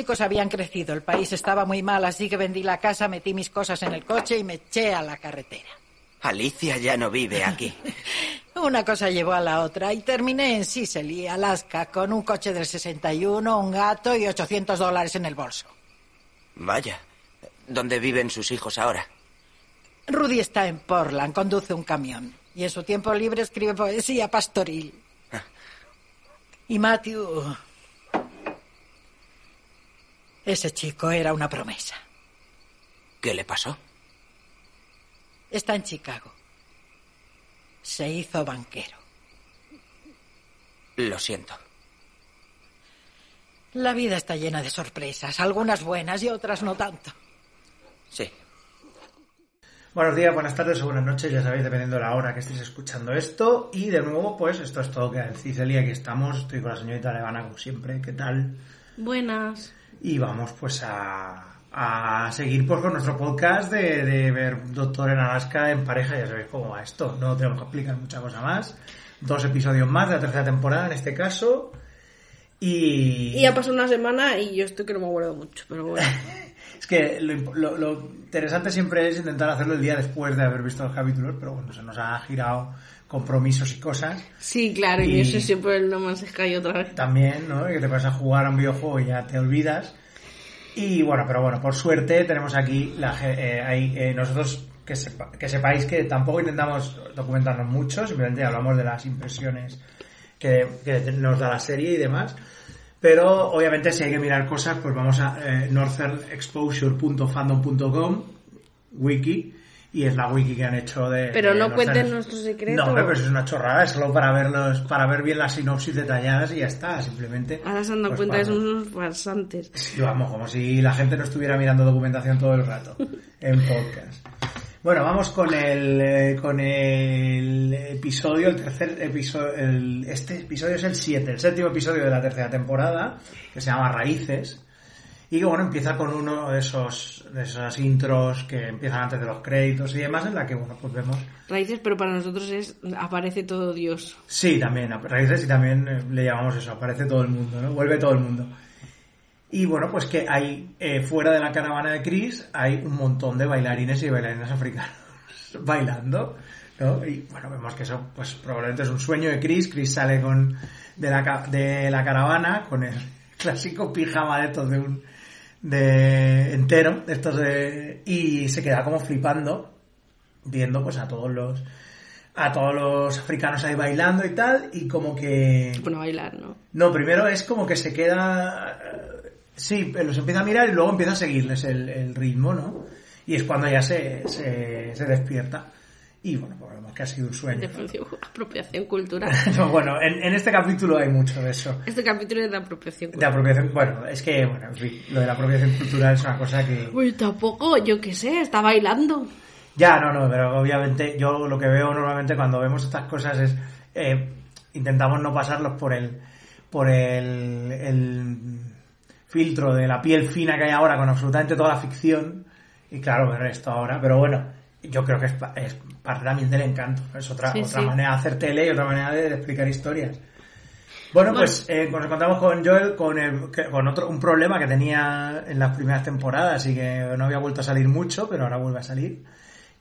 Los chicos habían crecido, el país estaba muy mal, así que vendí la casa, metí mis cosas en el coche y me eché a la carretera. Alicia ya no vive aquí. Una cosa llevó a la otra y terminé en Sicily, Alaska, con un coche del 61, un gato y 800 dólares en el bolso. Vaya. ¿Dónde viven sus hijos ahora? Rudy está en Portland, conduce un camión. Y en su tiempo libre escribe poesía pastoril. Y Matthew... Ese chico era una promesa. ¿Qué le pasó? Está en Chicago. Se hizo banquero. Lo siento. La vida está llena de sorpresas, algunas buenas y otras no tanto. Sí. Buenos días, buenas tardes o buenas noches, ya sabéis, dependiendo de la hora que estéis escuchando esto. Y de nuevo, pues esto es todo que en Cicelia, aquí estamos. Estoy con la señorita Levana, como siempre. ¿Qué tal? Buenas. Y vamos pues a, a seguir pues con nuestro podcast de, de ver Doctor en Alaska en pareja. Ya sabéis cómo va esto. No tenemos que explicar mucha cosa más. Dos episodios más de la tercera temporada en este caso. Y... Y ha pasado una semana y yo estoy que no me acuerdo mucho, pero bueno. Es que lo, lo- lo interesante siempre es intentar hacerlo el día después de haber visto los capítulos, pero bueno, se nos ha girado compromisos y cosas. Sí, claro, Y- y eso siempre el No Man's Sky otra vez. También, ¿no? Que te vas a jugar a un videojuego y ya te olvidas. Y bueno, pero bueno, por suerte tenemos aquí la, ge- eh, eh, nosotros que, sepa- que sepáis que tampoco intentamos documentarnos mucho, simplemente hablamos de las impresiones que, que nos da la serie y demás. Pero obviamente si hay que mirar cosas, pues vamos a eh, northernexposure.fandom.com, wiki, y es la wiki que han hecho de... Pero de no cuenten nuestro secreto. No, hombre, pero eso es una chorrada, es solo para verlos, para ver bien las sinopsis detalladas y ya está, simplemente. Ahora se han dado pues, cuenta que para- son unos farsantes. Sí, vamos, como si la gente no estuviera mirando documentación todo el rato en podcast. Bueno, vamos con el eh, con el episodio, el tercer episodio, el, este episodio es el 7, el séptimo episodio de la tercera temporada, que se llama Raíces. Y que bueno, empieza con uno de esos, de esas intros que empiezan antes de los créditos y demás, en la que bueno, pues vemos Raíces, pero para nosotros es aparece todo Dios. Sí, también, raíces y también eh, le llamamos eso, aparece todo el mundo, ¿no? Vuelve todo el mundo. Y bueno, pues que hay, eh, fuera de la caravana de Chris, hay un montón de bailarines y bailarinas africanos bailando, ¿no? Y bueno, vemos que eso, pues probablemente es un sueño de Chris. Chris sale con, de la, de la caravana con el clásico pijama de estos de un, de entero, estos de, y se queda como flipando, viendo pues a todos los, a todos los africanos ahí bailando y tal, y como que... A bailar, ¿no? No, primero es como que se queda... eh, Sí, los empieza a mirar y luego empieza a seguirles el, el ritmo, ¿no? Y es cuando ya se, se, se despierta. Y bueno, pues vemos que ha sido un sueño. Definición, apropiación cultural. No, bueno, en, en este capítulo hay mucho de eso. Este capítulo es de apropiación De cultural. apropiación, bueno, es que, bueno, en fin, lo de la apropiación cultural es una cosa que... Uy, tampoco, yo qué sé, está bailando. Ya, no, no, pero obviamente yo lo que veo normalmente cuando vemos estas cosas es eh, intentamos no pasarlos por el por el, el filtro de la piel fina que hay ahora con absolutamente toda la ficción y claro ver esto ahora, pero bueno, yo creo que es, es parte también del encanto, es otra Sí, otra sí. manera de hacer tele y otra manera de, de explicar historias. Bueno, pues eh, nos encontramos con Joel con, el, con otro un problema que tenía en las primeras temporadas y que no había vuelto a salir mucho, pero ahora vuelve a salir,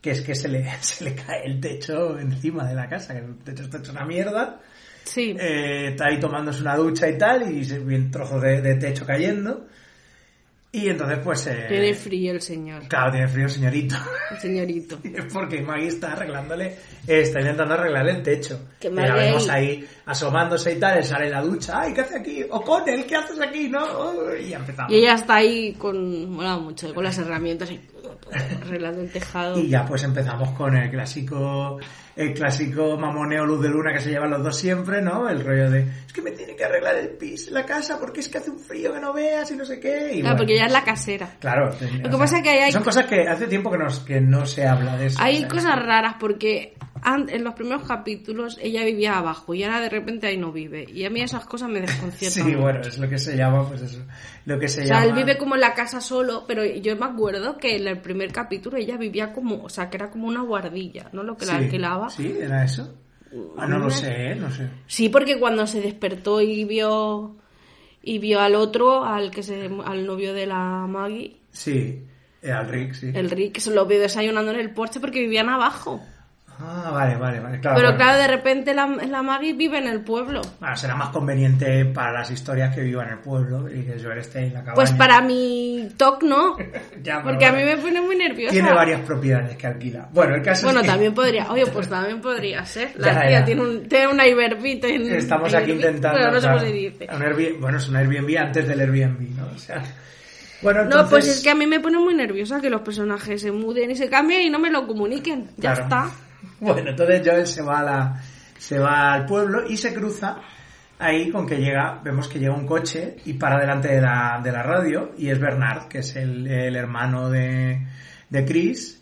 que es que se le, se le cae el techo encima de la casa, que el techo está hecho una mierda, Sí. eh, está ahí tomándose una ducha y tal, y se ven trozos de, de techo cayendo, y entonces pues... eh, Tiene frío el señor. Claro, tiene frío el señorito. El señorito. Porque Maggie está arreglándole, está intentando arreglarle el techo. Que Y la vemos ahí asomándose y tal, él sale en la ducha, ¡ay, qué hace aquí! O'Connell, ¿qué haces aquí? ¿No? Y ya empezamos. Y ella está ahí con, mola mucho, con las herramientas y arreglando el tejado. Y ya pues empezamos con el clásico, el clásico mamoneo luz de luna que se llevan los dos siempre, ¿no? El rollo de, es que me tiene que arreglar el piso, la casa, porque es que hace un frío que no veas y no sé qué. Y Claro, bueno, porque ella es la casera. Claro. Lo que pasa es que hay- Son cosas que hace tiempo que, nos, que no se habla de eso. o Hay sea, cosas raras porque en los primeros capítulos ella vivía abajo y ahora de repente ahí no vive. Y a mí esas cosas me desconciertan. Sí, bueno, es lo que se llama, pues eso. Lo que se O sea, llama. él vive como en la casa solo, pero yo me acuerdo que en el primer capítulo ella vivía como, o sea, que era como una guardilla, ¿no? Lo que la alquilaba. Sí, era eso. Ah, no lo sé, no sé. Sí, porque cuando se despertó y vio y vio al otro, al que se, al novio de la Maggie, Sí, eh, al Rick, sí. el Rick, se lo vio desayunando en el porche porque vivían abajo. Ah, vale, vale, vale. Claro, Pero bueno. claro, de repente la, la Maggie vive en el pueblo. Bueno, será más conveniente para las historias que viva en el pueblo y que Joel esté en la cabaña. Pues para mi TOC no, Ya, porque a mí me pone muy nerviosa. Tiene varias propiedades que alquila. Bueno, el caso Bueno, es que también podría, oye, pues también podría ser. La Ya, tía ya. tiene, un, tiene una Iberbit en estamos aquí Airbnb, intentando... Pero no sé cómo se dice. un Airbnb bueno, es un Airbnb antes del Airbnb, ¿no? O sea... Bueno, No, entonces... pues es que a mí me pone muy nerviosa que los personajes se muden y se cambien y no me lo comuniquen. Ya Claro. está. Bueno, entonces Joel se va a la, se va al pueblo y se cruza ahí con que llega, vemos que llega un coche y para delante de la, de la radio y es Bernard, que es el, el hermano de, de Chris,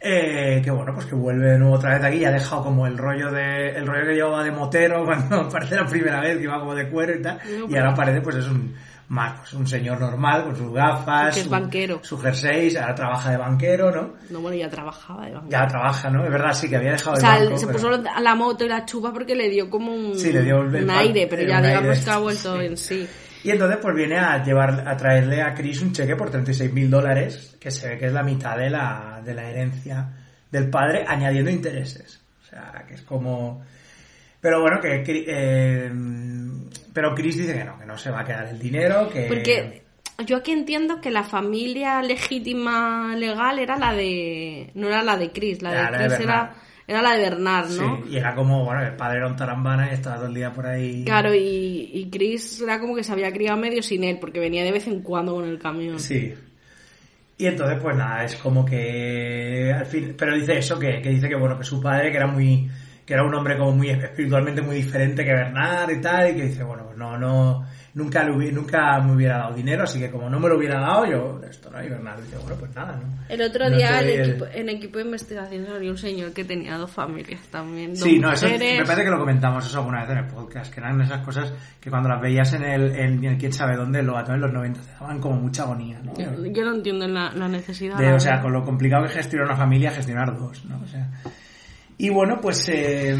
eh, que bueno, pues que vuelve de nuevo otra vez aquí y ha dejado como el rollo de, el rollo que llevaba de motero cuando aparece la primera vez que iba como de cuero y tal, y ahora aparece pues es un, pues, un señor normal con sus gafas, Que es su- banquero. su jersey, ahora trabaja de banquero, ¿no? No, bueno, ya trabajaba de banco. Ya trabaja, ¿no? Es verdad, sí, que había dejado O sea, banco, se pero- puso a la moto y la chupa porque le dio como un, Sí, le dio el- el un pan- aire, pero el ya digamos que ha vuelto sí. en sí. Y entonces pues viene a llevar, a traerle a Chris un cheque por 36 mil dólares, que se ve que es la mitad de la, de la herencia del padre, añadiendo intereses. O sea, que es como... Pero bueno, que... Eh, pero Chris dice que no, que no se va a quedar el dinero, que... Porque yo aquí entiendo que la familia legítima legal era la de... No era la de Chris, la de Ya, la de Chris era, era la de Bernard, Sí, ¿no? y era como, bueno, el padre era un tarambana y estaba todo el día por ahí... Claro, y, y Chris era como que se había criado medio sin él, porque venía de vez en cuando con el camión. Sí. Y entonces, pues nada, es como que al fin, pero dice eso, que, que dice que bueno, que su padre, que era muy, que era un hombre como muy espiritualmente muy diferente que Bernard y tal, y que dice, bueno, pues no, no, nunca le hubi- nunca me hubiera dado dinero, así que como no me lo hubiera dado, yo esto no, y Bernard dice, bueno, pues nada, ¿no? El otro No día en el- equipo, en equipo de investigación salió un señor que tenía dos familias también. Dos Sí, no, eso me parece que lo comentamos eso alguna vez en el podcast, que eran esas cosas que cuando las veías en el, en, el quién sabe dónde, lo en los 90 te daban como mucha agonía, ¿no? Yo, yo no entiendo la, la necesidad. De, o sea, con lo complicado que es gestionar una familia, gestionar dos, ¿no? O sea, y bueno, pues, eh,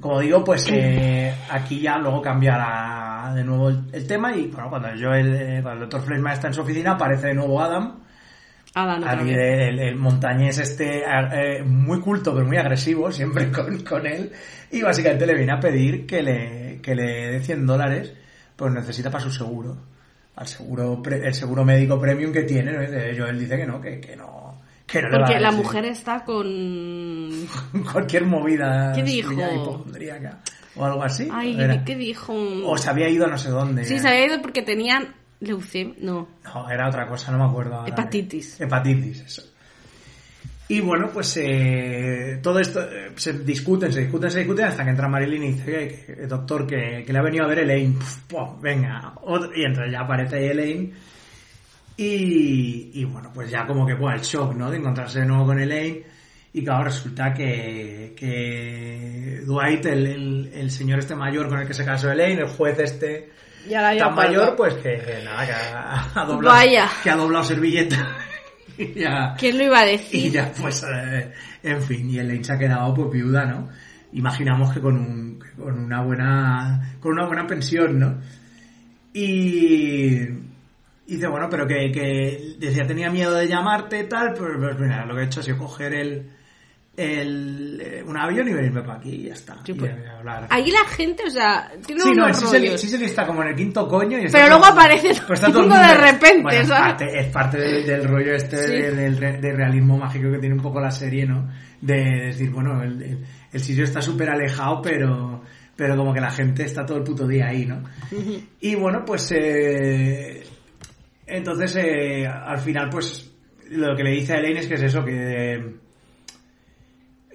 como digo, pues eh, aquí ya luego cambiará de nuevo el, el tema y bueno, cuando Joel, eh, cuando el Dr. Fleshman está en su oficina, aparece de nuevo Adam, Adam, vez. el, el montañés este eh, muy culto pero muy agresivo, siempre con, con él, y básicamente le viene a pedir que le, que le dé 100 dólares, pues necesita para su seguro, al seguro, pre- el seguro médico premium que tiene, ¿no? Dice que no, que, que no, que no Porque la mujer está con... cualquier movida ¿Qué dijo? hipocondríaca o algo así. Ay, Era- ¿qué dijo? o se había ido a no sé dónde. Sí, se había ido porque tenían leucemia. No, No, era otra cosa, no me acuerdo. ahora. Hepatitis. Hepatitis, eso. Y bueno, pues eh, todo esto eh, se discuten, se discuten, se discuten hasta que entra Marilyn y dice que, doctor que, que le ha venido a ver Elaine. Puf, puf, venga, otro- y entonces ya aparece Elaine. Y, y bueno, pues ya como que pues, el shock, ¿no? De encontrarse de nuevo con Elaine. Y claro, resulta que, que Dwight, el, el, el señor este mayor con el que se casó Elaine, el juez este tan mayor, pues que, que nada, que ha, ha doblado, Vaya. que ha doblado servilleta. y ya, ¿Quién lo iba a y decir? ya pues, eh, en fin, y Elaine se ha quedado pues viuda, ¿no? Imaginamos que con un, con una buena, con una buena pensión, ¿no? Y, y dice, bueno, pero que, que decía, tenía miedo de llamarte y tal, pues, pues mira, lo que he hecho ha sido coger el, el, eh, un avión y venirme para aquí y ya está. Sí, y pues, a hablar. Ahí la gente, o sea, tiene Sí, no, unos el Sicily, rollos. Sicily está como en el quinto coño y está Pero todo- luego aparece pues está todo el todo de mundo- repente, Bueno, es parte, es parte del, del rollo este Sí. de- del, re- del realismo mágico que tiene un poco la serie, ¿no? De decir, bueno, el, el, el sitio está súper alejado, pero, pero como que la gente está todo el puto día ahí, ¿no? Y bueno, pues eh, entonces eh, al final pues lo que le dice a Elaine es que es eso, que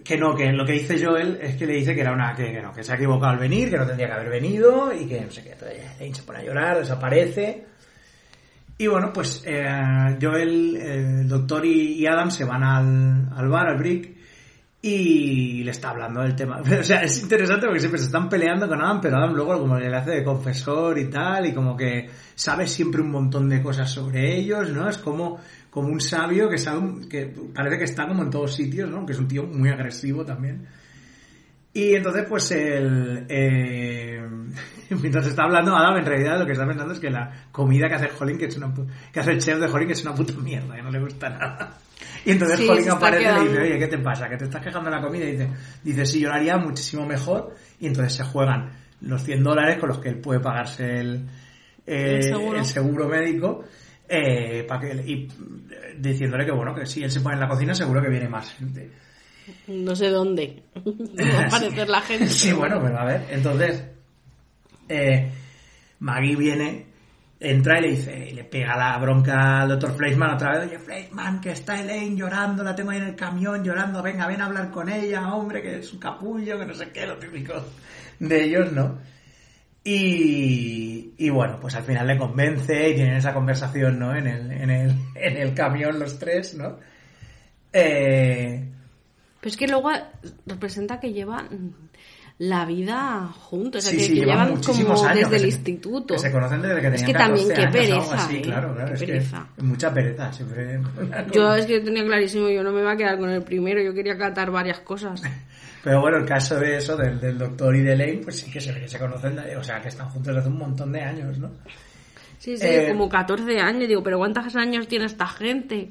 que no, que lo que dice Joel es que le dice que era una que, no, que se ha equivocado al venir, que no tendría que haber venido y que no sé qué. Elaine se pone a llorar, desaparece. Y bueno, pues eh, Joel, eh, el doctor y, y Adam se van al, al bar, al Brick, y le está hablando del tema. O sea, es interesante porque siempre se están peleando con Adam, pero Adam luego como le hace de confesor y tal, y como que sabe siempre un montón de cosas sobre ellos, ¿no? Es como, como un sabio que sabe, que parece que está como en todos sitios, ¿no? Que es un tío muy agresivo también. Y entonces, pues, el, eh, mientras está hablando Adam, en realidad lo que está pensando es que la comida que hace Holling, que, es una, que hace el chef de Holling, que es una puta mierda, que no le gusta nada. Y entonces Sí, aparece y le dice, oye, ¿qué te pasa? ¿Que te estás quejando de la comida? Y dice, dice, sí, yo lo haría muchísimo mejor. Y entonces se juegan los 100 dólares con los que él puede pagarse el, eh, El seguro. el seguro médico. eh, para que, y eh, diciéndole que bueno, que si él se pone en la cocina seguro que viene más gente. No sé dónde. va a aparecer la gente. Sí, bueno, pero a ver, entonces eh, Maggie viene, entra y le dice, y le pega la bronca al doctor Fleischman otra vez, oye Fleischman, que está Elaine llorando, la tengo ahí en el camión llorando, venga, ven a hablar con ella, hombre, que es un capullo, que no sé qué, lo típico de ellos, ¿no? Y, y bueno, pues al final le convence y tienen esa conversación, ¿no? En el, en el, en el camión los tres, ¿no? Eh, Pero es que luego representa que llevan la vida juntos. O sea, Sí, que, sí, que llevan como años desde el se- instituto. Que se conocen desde que tenían Es que también, 14 qué pereza, así, ¿eh? claro, claro. Qué es que pereza. mucha pereza, siempre. Yo es que tenía clarísimo, yo no me iba a quedar con el primero, yo quería catar varias cosas. Pero bueno, el caso de eso, del, del doctor y de Lane, pues sí que se ve que se conocen, o sea, que están juntos desde hace un montón de años, ¿no? Sí, sí, Eh, como 14 años. Digo, pero ¿cuántos años tiene esta gente?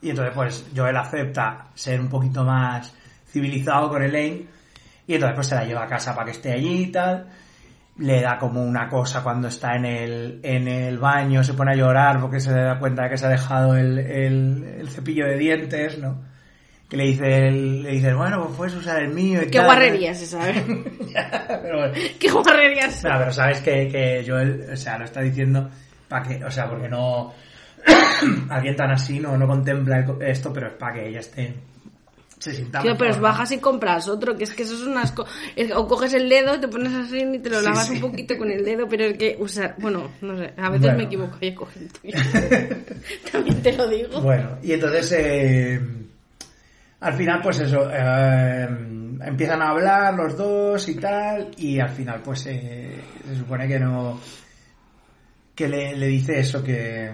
Y entonces, pues, Joel acepta ser un poquito más civilizado con Elaine. Y entonces, pues, se la lleva a casa para que esté allí y tal. Le da como una cosa cuando está en el, en el baño, se pone a llorar porque se da cuenta de que se ha dejado el, el, el cepillo de dientes, ¿no? Que le dice, el- le dice, bueno, pues puedes usar el mío y Qué tal. guarrería es esa. Pero bueno, Qué guarrería es pero, sabes que, que Joel, o sea, lo está diciendo para que, o sea, porque no, alguien tan así no, no contempla esto, pero es para que ella esté, se sienta Tío, pero bajas y compras otro, que es que eso es un asco. Es- o coges el dedo, te pones así y te lo Sí, lavas sí. un poquito con el dedo, pero es que usar, bueno, no sé, a veces Bueno. me equivoco y el tuyo. También te lo digo. Bueno, y entonces, eh, al final, pues eso, eh, empiezan a hablar los dos y tal, y al final, pues eh, se supone que no, que le, le dice eso, que,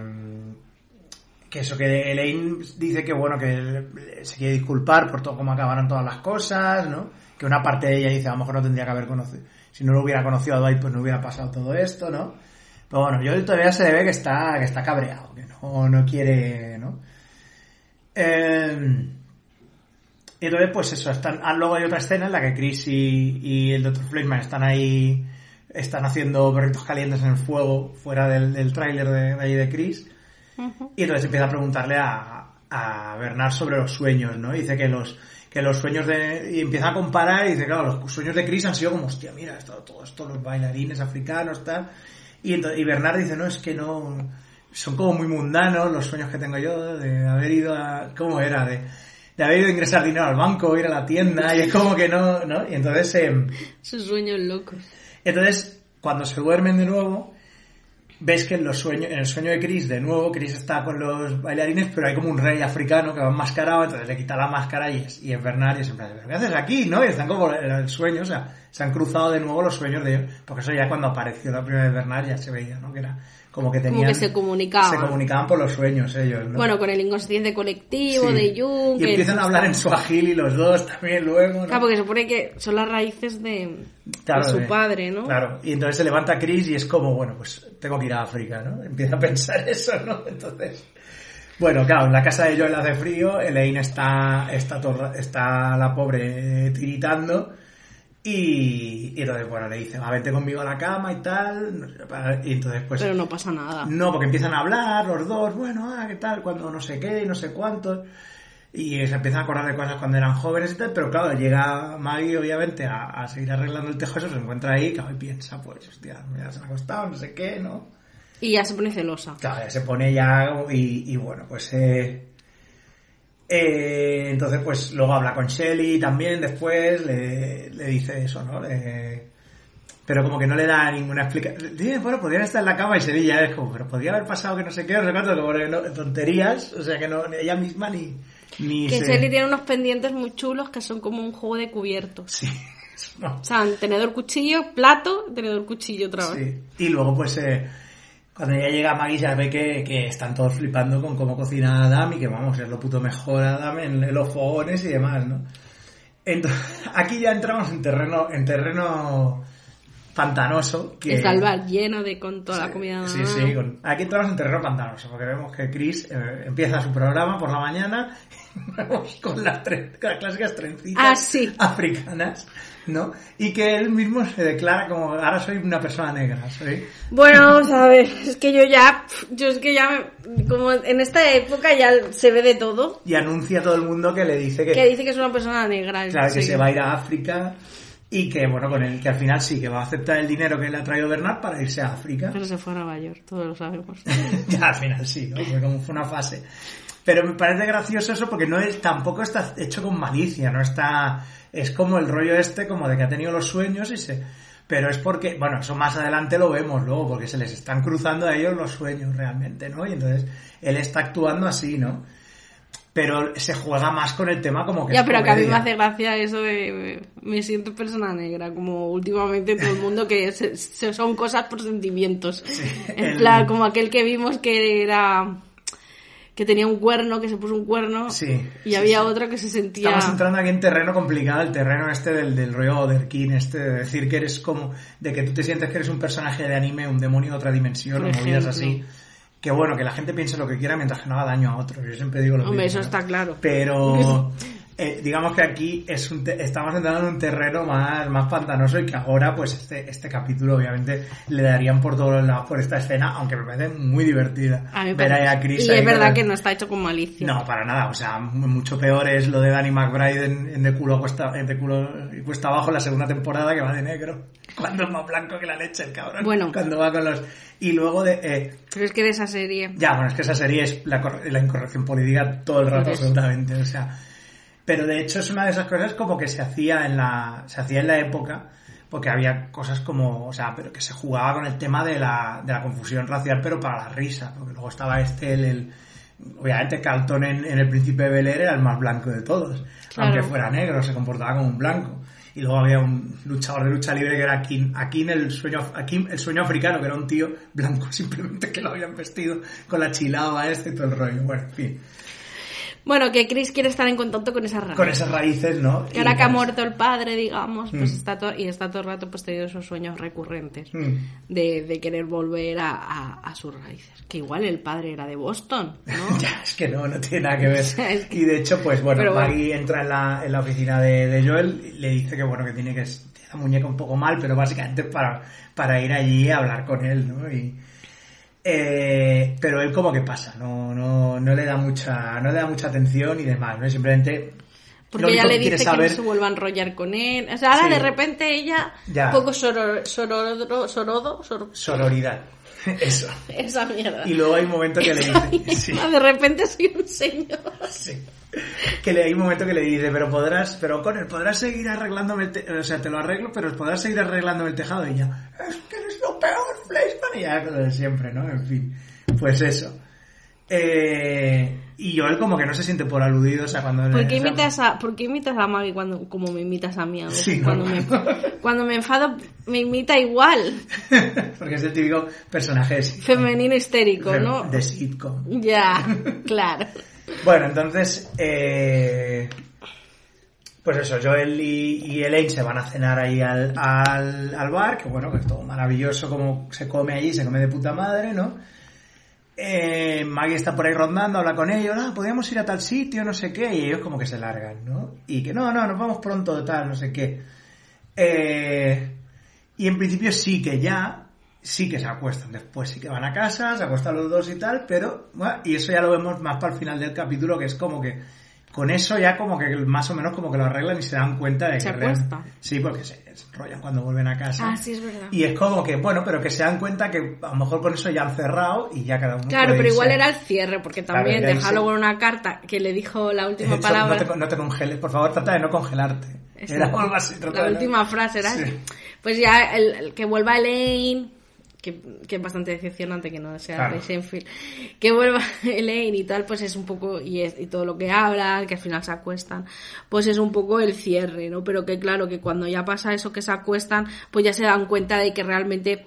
que eso, que Elaine dice que bueno, que se quiere disculpar por todo cómo acabaron todas las cosas, ¿no? Que una parte de ella dice, a lo mejor no tendría que haber conocido, si no lo hubiera conocido a Dwight, pues no hubiera pasado todo esto, ¿no? Pero bueno, yo todavía se ve que está, que está cabreado, que no, no quiere, ¿no? Eh, entonces, pues eso, están, ah, luego hay otra escena en la que Chris y, el Dr. Fleischman están ahí, están haciendo perritos calientes en el fuego, fuera del, del tráiler de ahí de Chris. Y entonces empieza a preguntarle a, a Bernard sobre los sueños, ¿no? Y dice que los, que los sueños de... Y empieza a comparar y dice, claro, los sueños de Chris han sido como, hostia, mira, esto, todo esto, los bailarines africanos, tal. Y, ento- y Bernard dice, no, es que no... Son como muy mundanos los sueños que tengo yo de haber ido a... ¿Cómo era? De, de haber ido a ingresar dinero al banco, ir a la tienda, y es como que no, ¿no? Y entonces... em, Sus sueños locos. entonces, cuando se duermen de nuevo, ves que en, los sueños, en el sueño de Chris, de nuevo, Chris está con los bailarines, pero hay como un rey africano que va enmascarado, entonces le quita la máscara y es, y es Bernard y es en plan, ¿pero qué haces aquí? ¿No? Y están como en el sueño, o sea, se han cruzado de nuevo los sueños de ellos, porque eso ya cuando apareció la primera vez Bernard ya se veía, ¿no? Que era como que tenían... que se comunicaban. Se comunicaban por los sueños ellos, ¿no? Bueno, con el inconsciente colectivo Sí. de Jung. Y empiezan a hablar en suajili los dos también luego, ¿no? Claro, porque se supone que son las raíces de, Claro, de su de- padre, ¿no? Claro, y entonces se levanta Chris y es como, bueno, pues tengo que ir a África, ¿no? Empieza a pensar eso, ¿no? Entonces, bueno, claro, en la casa de Joel hace frío, Elaine está, está, está la pobre tiritando y, y entonces, bueno, le dice, va, vente conmigo a la cama y tal, y entonces pues... Pero no pasa nada. No, porque empiezan a hablar los dos, bueno, ah, qué tal, cuando no sé qué, y no sé cuántos. Y se empiezan a acordar de cosas cuando eran jóvenes y tal, pero claro, llega Maggie obviamente a, a seguir arreglando el tejo, eso se encuentra ahí, claro, y piensa, pues, hostia, ya se han acostado, no sé qué, ¿no? Y ya se pone celosa. Claro, ya se pone ya y, y bueno, pues eh, eh, entonces pues luego habla con Shelly también después, le, le dice eso, ¿no? Le- pero como que no le da ninguna explicación. Dice, bueno, podrían estar en la cama y Sevilla es como, pero podría haber pasado que no sé qué, no sé cuánto, como no- tonterías, o sea que no, ella misma ni... ni Que se- Shelly tiene unos pendientes muy chulos que son como un juego de cubiertos. Sí, no. O sea, tenedor cuchillo, plato, tenedor cuchillo otra vez. Sí. Y luego, pues, eh, cuando ya llega Maggie, ya ve que, que están todos flipando con cómo cocina Adam y que, vamos, es lo puto mejor Adam en, en los fogones y demás, ¿no? Entonces, aquí ya entramos en terreno, en terreno pantanoso. Que... Está el bar lleno de con toda la comida. Sí, sí. con- Aquí entramos en terreno pantanoso, porque vemos que Chris eh, empieza su programa por la mañana con las, tre- con las clásicas trencitas Ah, sí. africanas, ¿no? Y que él mismo se declara como, ahora soy una persona negra, soy... Bueno, vamos a ver, es que yo ya, yo es que ya, me- como en esta época ya se ve de todo, Y anuncia a todo el mundo que le dice que, que dice que es una persona negra. claro, que sí. se va a ir a África y que, bueno, con el que al final sí, que va a aceptar el dinero que le ha traído Bernard para irse a África. Pero se fue a Nueva York, todos lo sabemos. ya al final sí, ¿no? Fue como fue una fase. Pero me parece gracioso eso porque no es, tampoco está hecho con malicia, no está, es como el rollo este, como de que ha tenido los sueños y se, pero es porque, bueno, eso más adelante lo vemos luego, porque se les están cruzando a ellos los sueños realmente, ¿no? Y entonces él está actuando así, ¿no? Pero se juega más con el tema como que Ya, pero que a mí me hace gracia eso de me siento persona negra, como últimamente todo el mundo que se- se- son cosas por sentimientos. en el- plan, como aquel que vimos que era que tenía un cuerno, que se puso un cuerno, Sí, y sí, había sí. otro que se sentía... Estamos entrando aquí en terreno complicado, el terreno este del, del rollo Oderkin, este de decir que eres como, de que tú te sientes que eres un personaje de anime, un demonio de otra dimensión, o movidas así. Que bueno, que la gente piense lo que quiera mientras que no haga daño a otros. Yo siempre digo lo Hombre, mismo, eso ¿no? está claro. Pero eh, digamos que aquí es un te- estamos entrando en un terreno más, más pantanoso y que ahora, pues este, este capítulo obviamente le darían por todos lados por esta escena, aunque me parece muy divertida. A mí Ver ahí a Chris y es verdad que no está hecho con malicia. no, para nada. O sea, mucho peor es lo de Danny McBride en, en de culo cuesta, en de culo cuesta abajo la segunda temporada que va de negro. Cuando es más blanco que la leche el cabrón. Bueno. Cuando va con los... Y luego de... eh, Pero es que de esa serie... ya, bueno, es que esa serie es la, la incorrección política todo el rato, absolutamente. O sea... Pero de hecho es una de esas cosas como que se hacía en la... Se hacía en la época porque había cosas como, o sea, pero que se jugaba con el tema de la, de la confusión racial, pero para la risa, porque luego estaba este, el, el- obviamente Carlton en, en el Príncipe de Bel Air era el más blanco de todos, Claro. aunque fuera negro, se comportaba como un blanco. Y luego había un luchador de lucha libre que era Akin, Akin el sueño, Akin, el sueño africano, que era un tío blanco simplemente que lo habían vestido con la chilaba este y todo el rollo. Bueno, en fin, Bueno, que Chris quiere estar en contacto con esas ramas. con esas raíces, ¿no? Que ahora que ha muerto el padre, digamos, pues Mm. está todo, y está todo el rato pues teniendo esos sueños recurrentes Mm. de, de querer volver a, a- a sus raíces. Que igual el padre era de Boston, ¿no? Ya, es que no, no tiene nada que ver. Es que- Y de hecho, pues bueno, Pero. Maggie entra en la, en la oficina de, de Joel y le dice que bueno, que tiene que la muñeca un poco mal, pero básicamente para, para ir allí a hablar con él, ¿no? Y, eh, pero él como que pasa, no, no, no le da mucha, no le da mucha atención y demás, ¿no? Simplemente Porque ella le dice que saber- no se vuelva a enrollar con él. O sea, ahora Sí. de repente ella, Ya. un poco soror, sorodo, sororidad. Eso. esa mierda. Y luego hay un momento que le dice, sí, De repente soy un señor. sí. Que le, hay un momento que le dice, pero podrás, pero con él podrás seguir arreglándome el te- o sea, te lo arreglo, pero podrás seguir arreglándome el tejado y ya, es que eres lo peor, Fleischmann, y ya lo de siempre, ¿no? En fin, pues eso. Eh, y Joel como que no se siente por aludido, o sea, cuando... ¿Por qué imitas a, por qué imitas a Maggie cuando, como me imitas a mí? a veces? Sí, ¿no? cuando, me, cuando me enfado, me imita igual. Porque es el típico personaje de sitcom. Femenino histérico, ¿no? De sitcom. Ya, claro. Bueno, entonces, eh, pues eso, Joel y, y Elaine se van a cenar ahí al, al, al bar, que bueno, que es todo maravilloso como se come allí, se come de puta madre, ¿no? Eh, Maggie está por ahí rondando, habla con ellos, ah, podríamos ir a tal sitio, no sé qué, y ellos como que se largan, ¿no? Y que no, no, nos vamos pronto, tal, no sé qué. Eh, y en principio sí que ya, sí que se acuestan, después sí que van a casa, se acuestan los dos y tal, pero, bueno, y eso ya lo vemos más para el final del capítulo, que es como que con eso ya como que más o menos como que lo arreglan y se dan cuenta de que... Se. Sí, porque se, enrollan cuando vuelven a casa. Ah, sí, es verdad. Y es como que, bueno, pero que se dan cuenta que a lo mejor con eso ya han cerrado y ya cada uno Claro, puede pero igual era el cierre, porque Claro, también era dejarlo con una carta que le dijo la última palabra. No te, no te congeles, por favor, trata de no congelarte. Era algo así, la de última frase era Sí. pues ya el, el que vuelva Elaine que, que es bastante decepcionante que no sea Claro. Seinfeld que vuelva Elaine y tal pues es un poco y, es, y todo lo que hablan que al final se acuestan pues es un poco el cierre no pero que claro que cuando ya pasa eso que se acuestan pues ya se dan cuenta de que realmente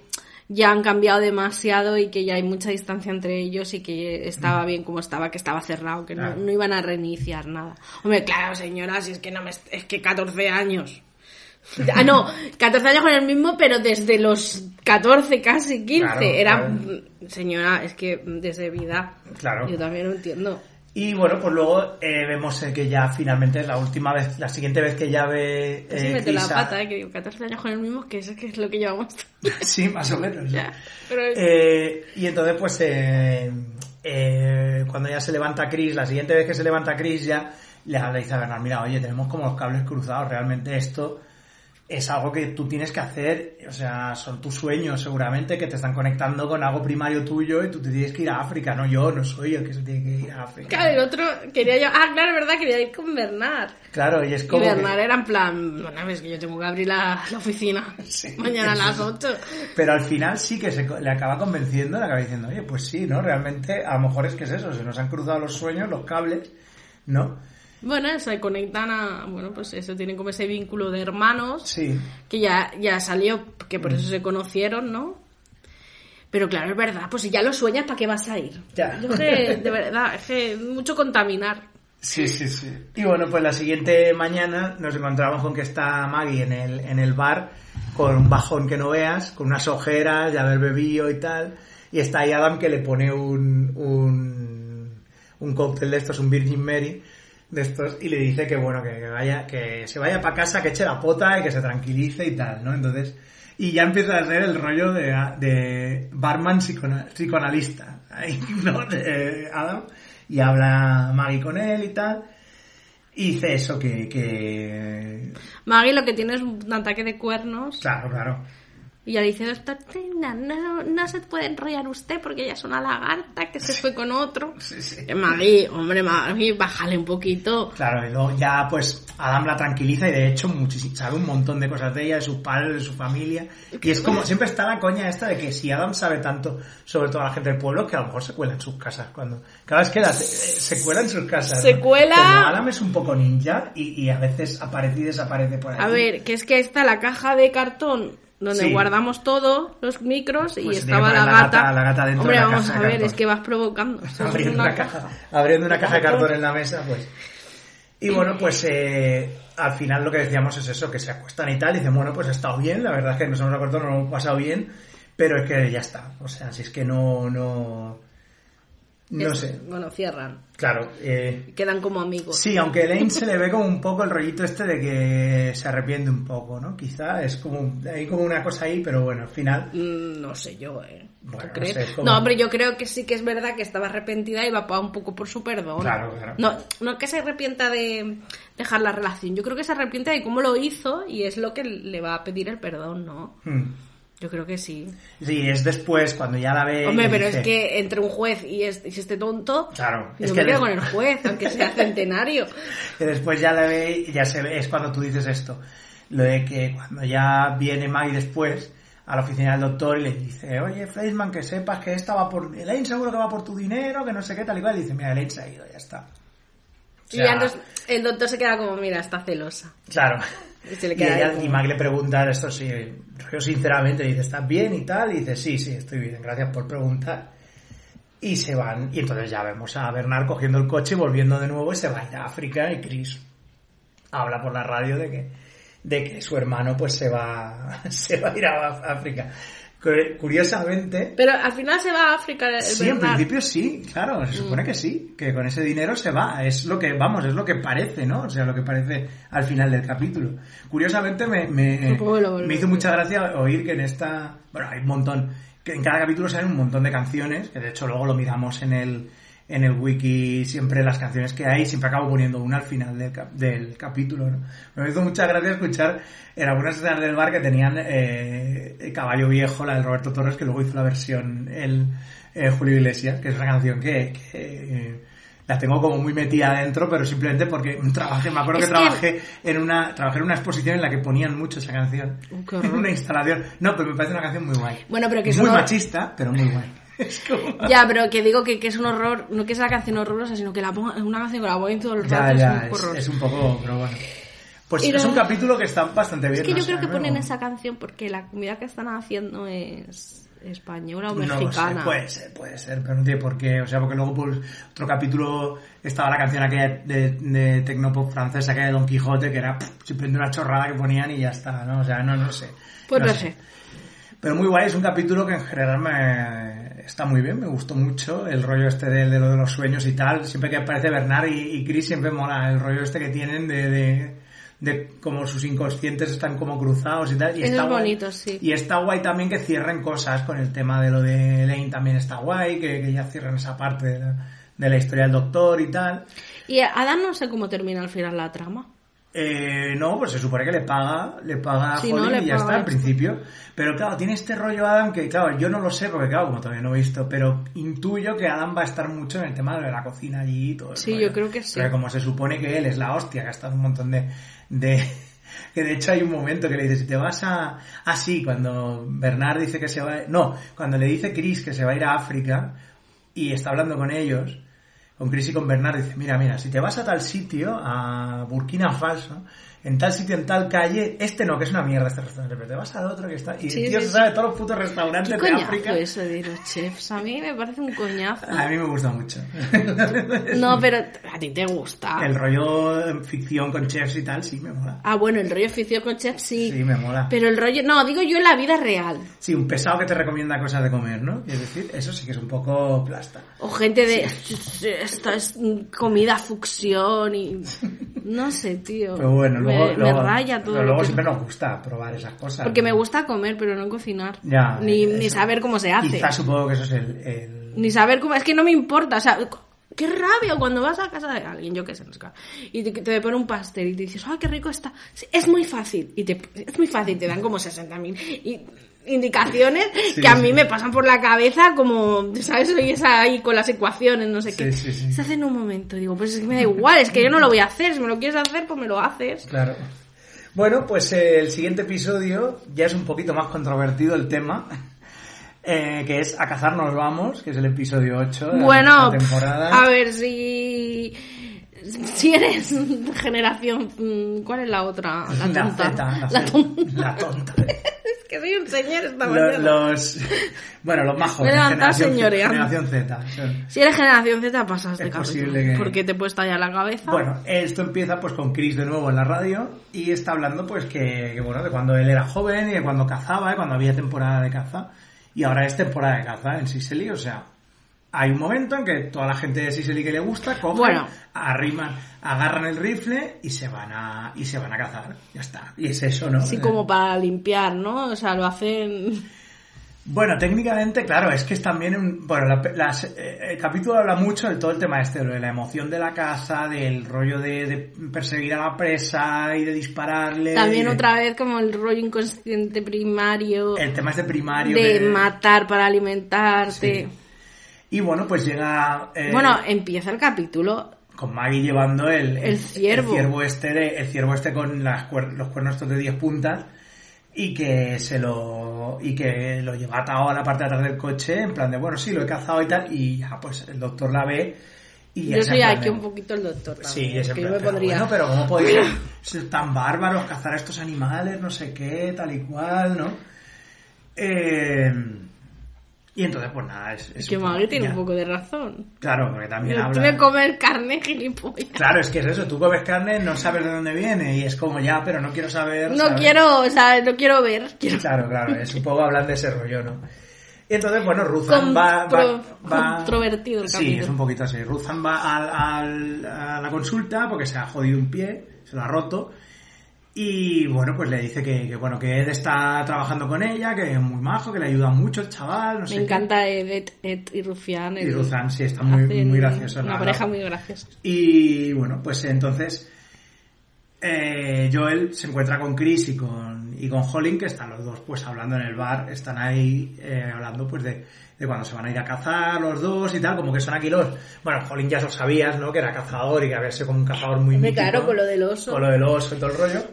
ya han cambiado demasiado y que ya hay mucha distancia entre ellos y que estaba bien como estaba, que estaba cerrado, que no, no iban a reiniciar nada. Hombre, claro, señora, si es que no me, es que 14 años. Ah, no, 14 años con el mismo, pero desde los 14, casi 15. Claro, Era, claro. Señora, es que desde vida. Claro. Yo también lo entiendo. Y bueno, pues luego eh, vemos eh, que ya finalmente es la última vez, la siguiente vez que ya ve eh, meto la Chris a- pata, eh, que digo 14 años con el mismo, que es, que es lo que llevamos. Sí, más o menos. Ya, pero es- Eh, y entonces, pues, eh, cuando ya se levanta Chris, la siguiente vez que se levanta Chris, ya le, le dice a Bernard, mira, oye, tenemos como los cables cruzados, realmente esto es algo que tú tienes que hacer, o sea, son tus sueños seguramente que te están conectando con algo primario tuyo y tú te tienes que ir a África, no yo, no soy el que se tiene que ir a África. Claro, el otro quería yo. Ah, claro, es verdad, quería ir con Bernard. Claro, y es Y como... que- Bernard era en plan, bueno, ves que yo tengo que abrir la, la oficina Sí. mañana a las 8. Pero al final sí que se, le acaba convenciendo, le acaba diciendo, oye, pues sí, ¿no? Realmente a lo mejor es que es eso, se nos han cruzado los sueños, los cables, ¿no? Bueno, se conectan a. Bueno, pues eso, tienen como ese vínculo de hermanos Sí. que ya, ya salió, que por Mm. eso se conocieron, ¿no? Pero claro, es verdad, pues si ya lo sueñas, ¿para qué vas a ir? Ya. Yo que, de verdad, es que mucho contaminar. Sí, sí, sí. Y bueno, pues la siguiente mañana nos encontramos con que está Maggie en el, en el bar con un bajón que no veas, con unas ojeras, de haber bebido y tal. Y está ahí Adam que le pone un, un, un cóctel de estos, un Virgin Mary de estos, y le dice que bueno, que, que vaya, que se vaya para casa, que eche la pota y que se tranquilice y tal, ¿no? Entonces, y ya empieza a ser el rollo de, de barman psicoanalista. De Adam, y habla Maggie con él y tal, y dice eso, que, que... Maggie lo que tiene es un ataque de cuernos. Claro, claro. Y ella dice, doctor no, no se puede enrollar usted porque ella es una lagarta que se fue con otro. Sí, sí. Eh, hombre, Maggie, bájale un poquito. Claro, y luego ya pues Adam la tranquiliza y de hecho muchísimo, sabe un montón de cosas de ella, de sus padres, de su familia. Y es como, siempre está la coña esta de que si Adam sabe tanto sobre toda la gente del pueblo, que a lo mejor se cuela en sus casas. cuando Cada vez que la- se cuela en sus casas. Se ¿no? cuela- Como Adam es un poco ninja y, y a veces aparece y desaparece por ahí. A ver, que es que está la caja de cartón donde Sí. guardamos todo, los micros, y Pues estaba la gata. gata- la gata dentro Hombre, de la vamos caja a ver, cartón. es que vas provocando. Abriendo una caja, abriendo una caja de cartón en la mesa, pues. Y bueno, pues eh, al final lo que decíamos es eso, que se acuestan y tal, y dicen, bueno, pues ha estado bien, la verdad es que nos hemos acostado, nos lo hemos pasado bien, pero es que ya está. O sea, si es que no, no, no Es- sé. Bueno, cierran. Claro, eh, Quedan como amigos. sí, aunque Elaine se le ve como un poco el rollito este de que se arrepiente un poco, ¿no? Quizá es como, hay como una cosa ahí, pero bueno, al final, Mm, No sé yo, ¿eh? ¿Tú Bueno, no sé, como- No, hombre, yo creo que sí que es verdad que estaba arrepentida y va pa- un poco por su perdón. Claro, claro. No, no que se arrepienta de dejar la relación. Yo creo que se arrepiente de cómo lo hizo y es lo que le va a pedir el perdón, ¿no? hmm. Yo creo que sí. sí, es después, cuando ya la ve... Hombre, pero dice- es que entre un juez y, es- y este tonto, Claro, yo es me que quedo con el juez, aunque sea centenario. que después ya la ve y ya se ve, es cuando tú dices esto, lo de que cuando ya viene Maggie después a la oficina del doctor y le dice, oye Fleischman, que sepas que esta va por, Elaine seguro que va por tu dinero, que no sé qué, tal y cual, y dice, mira, Elaine se ha ido, ya está. O y sea, entonces el doctor se queda como, mira, está celosa. Claro. Y se le Y, queda ella- ahí como- y Maggie le pregunta esto, sí, yo sinceramente, dice, ¿estás bien y tal? Y dice, sí, sí, estoy bien, gracias por preguntar. Y se van, y entonces ya vemos a Bernard cogiendo el coche y volviendo de nuevo y se va a ir a África y Chris habla por la radio de que, de que su hermano pues se va, se va a ir a África. Cu- Curiosamente, Pero al final se va a África el Sí, en principio sí, claro, se supone que sí, que con ese dinero se va, es lo que, vamos, es lo que parece, ¿no? O sea, lo que parece al final del capítulo. Curiosamente me, me, me hizo mucha gracia oír que en esta, bueno, hay un montón, que en cada capítulo salen un montón de canciones, que de hecho luego lo miramos en el, en el wiki, siempre las canciones que hay, siempre acabo poniendo una al final del, cap- del capítulo, ¿no? Me hizo mucha gracia escuchar en algunas escenas del bar que tenían eh, el Caballo Viejo, la del Roberto Torres, que luego hizo la versión el eh, Julio Iglesias, que es una canción que, que, eh, la tengo como muy metida adentro, pero simplemente porque trabajé, me acuerdo Es que que- trabajé en una, trabajé en una exposición en la que ponían mucho esa canción. En una instalación. No, pero me parece una canción muy guay. Bueno, pero que es muy machista, pero muy guay. Es como... Ya, pero que digo que, que es un horror, no que es la canción horrorosa, sino que la ponga, es una canción que la ponen todo el Ya, rato, ya, es un es, horror. es un poco, pero bueno. Pues Y es un capítulo que está bastante bien. Es que no yo sé, creo que ponen esa canción porque la comida que están haciendo es, española o No lo sé, mexicana. puede ser, puede ser, pero no tiene por qué. O sea, porque luego por otro capítulo estaba la canción aquella de, de Tecnopop francesa, aquella de Don Quijote, que era pff, simplemente una chorrada que ponían y ya está, ¿no? O sea, no, no sé. Pues no sé. Pero muy guay, es un capítulo que en general me está muy bien, me gustó mucho el rollo este de, de lo de los sueños y tal. Siempre que aparece Bernard y, y Chris siempre mola el rollo este que tienen de, de, de como sus inconscientes están como cruzados y tal. Y Eso está es guay. sí. Y está guay también que cierren cosas con el tema de lo de Lane también está guay, que, que ya cierren esa parte de la, de la historia del doctor y tal. Y Adam no sé cómo termina al final la trama. Eh, no, pues se supone que le paga, le paga a Sí, y ya está, al principio. Pero claro, tiene este rollo Adam que, claro, yo no lo sé porque, claro, como todavía no he visto, pero intuyo que Adam va a estar mucho en el tema de la cocina allí y todo Sí, rollo. yo creo que sí. Porque como se supone que él es la hostia, que ha estado un montón de... de que de hecho hay un momento que le dice, si te vas a... Ah, sí, cuando Bernard dice que se va... No, cuando le dice Chris que se va a ir a África y está hablando con ellos, con Chris y con Bernard, dice, mira, mira, si te vas a tal sitio, a Burkina Faso, en tal sitio, en tal calle, este no, que es una mierda este restaurante, pero te vas al otro que está... Y Sí, el tío sí, se sí. sabe todos los putos ¿Qué restaurantes de África. eso de los chefs? A mí me parece un coñazo. A mí me gusta mucho. No, pero a ti te gusta. El rollo ficción con chefs y tal, sí, me mola. Ah, bueno, el rollo ficción con chefs sí. Sí, me mola. Pero el rollo... No, digo yo en la vida real. Sí, un pesado que te recomienda cosas de comer, ¿no? Es decir, eso sí que es un poco plasta. O gente de... Esto es comida fucsión y... No sé, tío. Pero bueno, luego, me, luego, me raya todo. pero luego siempre nos gusta probar esas cosas. Porque ¿no? me gusta comer, pero no cocinar. Ya, ni, eso. ni saber cómo se hace. Quizás supongo que eso es el... el- Ni saber cómo... Es que no me importa. O sea, qué rabia cuando vas a casa de alguien, yo qué sé, no sé qué, y te, te pone un pastel y te dices, ¡ay, qué rico está! Es muy fácil. Y te, es muy fácil. Te dan como 60.000 y- indicaciones Sí, que a sí. mí me pasan por la cabeza como, ¿sabes? Soy esa ahí con las ecuaciones, no sé Sí, qué. Se hace en un momento. Digo, pues es que me da igual, es que yo no lo voy a hacer. Si me lo quieres hacer, pues me lo haces. Claro. Bueno, pues eh, el siguiente episodio ya es un poquito más controvertido el tema, eh, que es A cazar nos vamos, que es el episodio 8 de Bueno, la temporada. a ver si... Si eres generación... mm, ¿Cuál es la otra? La tonta. la tonta. Que soy un señor esta mañana. los, bueno, los levantado generación, generación Z. Si eres generación Z pasas de Es capítulo. que- Porque te puede estallar la cabeza. Bueno, esto empieza pues con Chris de nuevo en la radio y está hablando pues que, que, bueno, de cuando él era joven y de cuando cazaba, y cuando había temporada de caza y ahora es temporada de caza en Sicily, o sea, hay un momento en que toda la gente de Sicily que le gusta cogen, Bueno. arriman, agarran el rifle y se van a y se van a cazar, ya está. Y es eso, ¿no? Así como para limpiar, ¿no? O sea, lo hacen... Bueno, técnicamente, claro, es que es también un... Bueno, la- las- eh, el capítulo habla mucho de todo el tema este, de la emoción de la caza, del rollo de, de perseguir a la presa y de dispararle. También de- otra vez como el rollo inconsciente primario El tema este primario. de matar para alimentarte. Sí. Y bueno, pues llega... eh, Bueno, empieza el capítulo con Maggie llevando el, El ciervo. el ciervo este de- el ciervo este con las los cuernos estos de 10 puntas y que se lo y que lo lleva atado a la parte de atrás del coche en plan de bueno sí lo he cazado y tal y ya pues el doctor la ve y ya Yo soy aquí un poquito el doctor también. sí es en que yo me pero pondría... bueno, pero cómo podéis ser tan bárbaros cazar a estos animales no sé qué tal y cual no Eh, y entonces pues nada es, es que Maggie tiene un poco de razón. claro porque también Tú habla de comer carne, gilipollas. Claro, es que es eso, tú comes carne, no sabes de dónde viene y es como ya, pero no quiero saber. No quiero, o sea, no quiero ver. Quiero... Claro, claro, es un poco hablar de ese rollo, ¿no? Y entonces, bueno, Ruzan va, va, va- controvertido el Sí, capítulo. es un poquito así. Ruzan va al, al- a la consulta porque se ha jodido un pie, se lo ha roto. Y bueno, pues le dice que, que, bueno, que Ed está trabajando con ella, que es muy majo, que le ayuda mucho el chaval, no sé Me qué. encanta Ed, Ed y Rufián. Y Ruzan, sí, está muy, muy gracioso. Una la- pareja la- muy graciosa. Y bueno, pues entonces eh, Joel se encuentra con Chris y con, y con Holling, que están los dos pues hablando en el bar, están ahí eh, hablando pues de, de cuando se van a ir a cazar los dos y tal, como que son aquí los... Bueno, Holling ya lo sabías, ¿no? Que era cazador y que había sido como un cazador muy Hombre, mítico. claro, con lo del oso. Con lo del oso y todo el rollo.